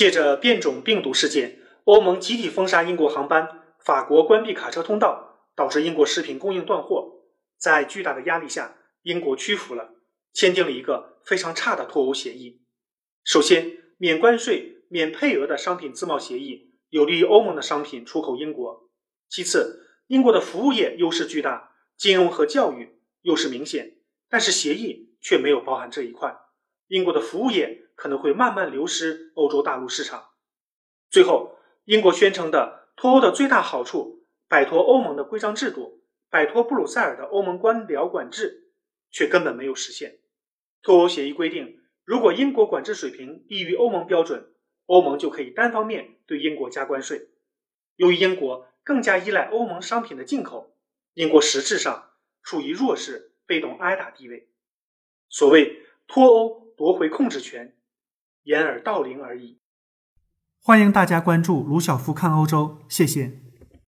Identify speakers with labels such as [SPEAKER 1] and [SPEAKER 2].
[SPEAKER 1] 借着变种病毒事件，欧盟集体封杀英国航班，法国关闭卡车通道，导致英国食品供应断货。在巨大的压力下，英国屈服了，签订了一个非常差的脱欧协议。首先，免关税、免配额的商品自贸协议有利于欧盟的商品出口英国。其次，英国的服务业优势巨大，金融和教育优势明显，但是协议却没有包含这一块。英国的服务业可能会慢慢流失欧洲大陆市场。最后，英国宣称的脱欧的最大好处，摆脱欧盟的规章制度，摆脱布鲁塞尔的欧盟官僚管制，却根本没有实现。脱欧协议规定，如果英国管制水平低于欧盟标准，欧盟就可以单方面对英国加关税。由于英国更加依赖欧盟商品的进口，英国实质上处于弱势、被动挨打地位。所谓脱欧。夺回控制权，掩耳盗铃而已。
[SPEAKER 2] 欢迎大家关注卢晓夫看欧洲，谢谢。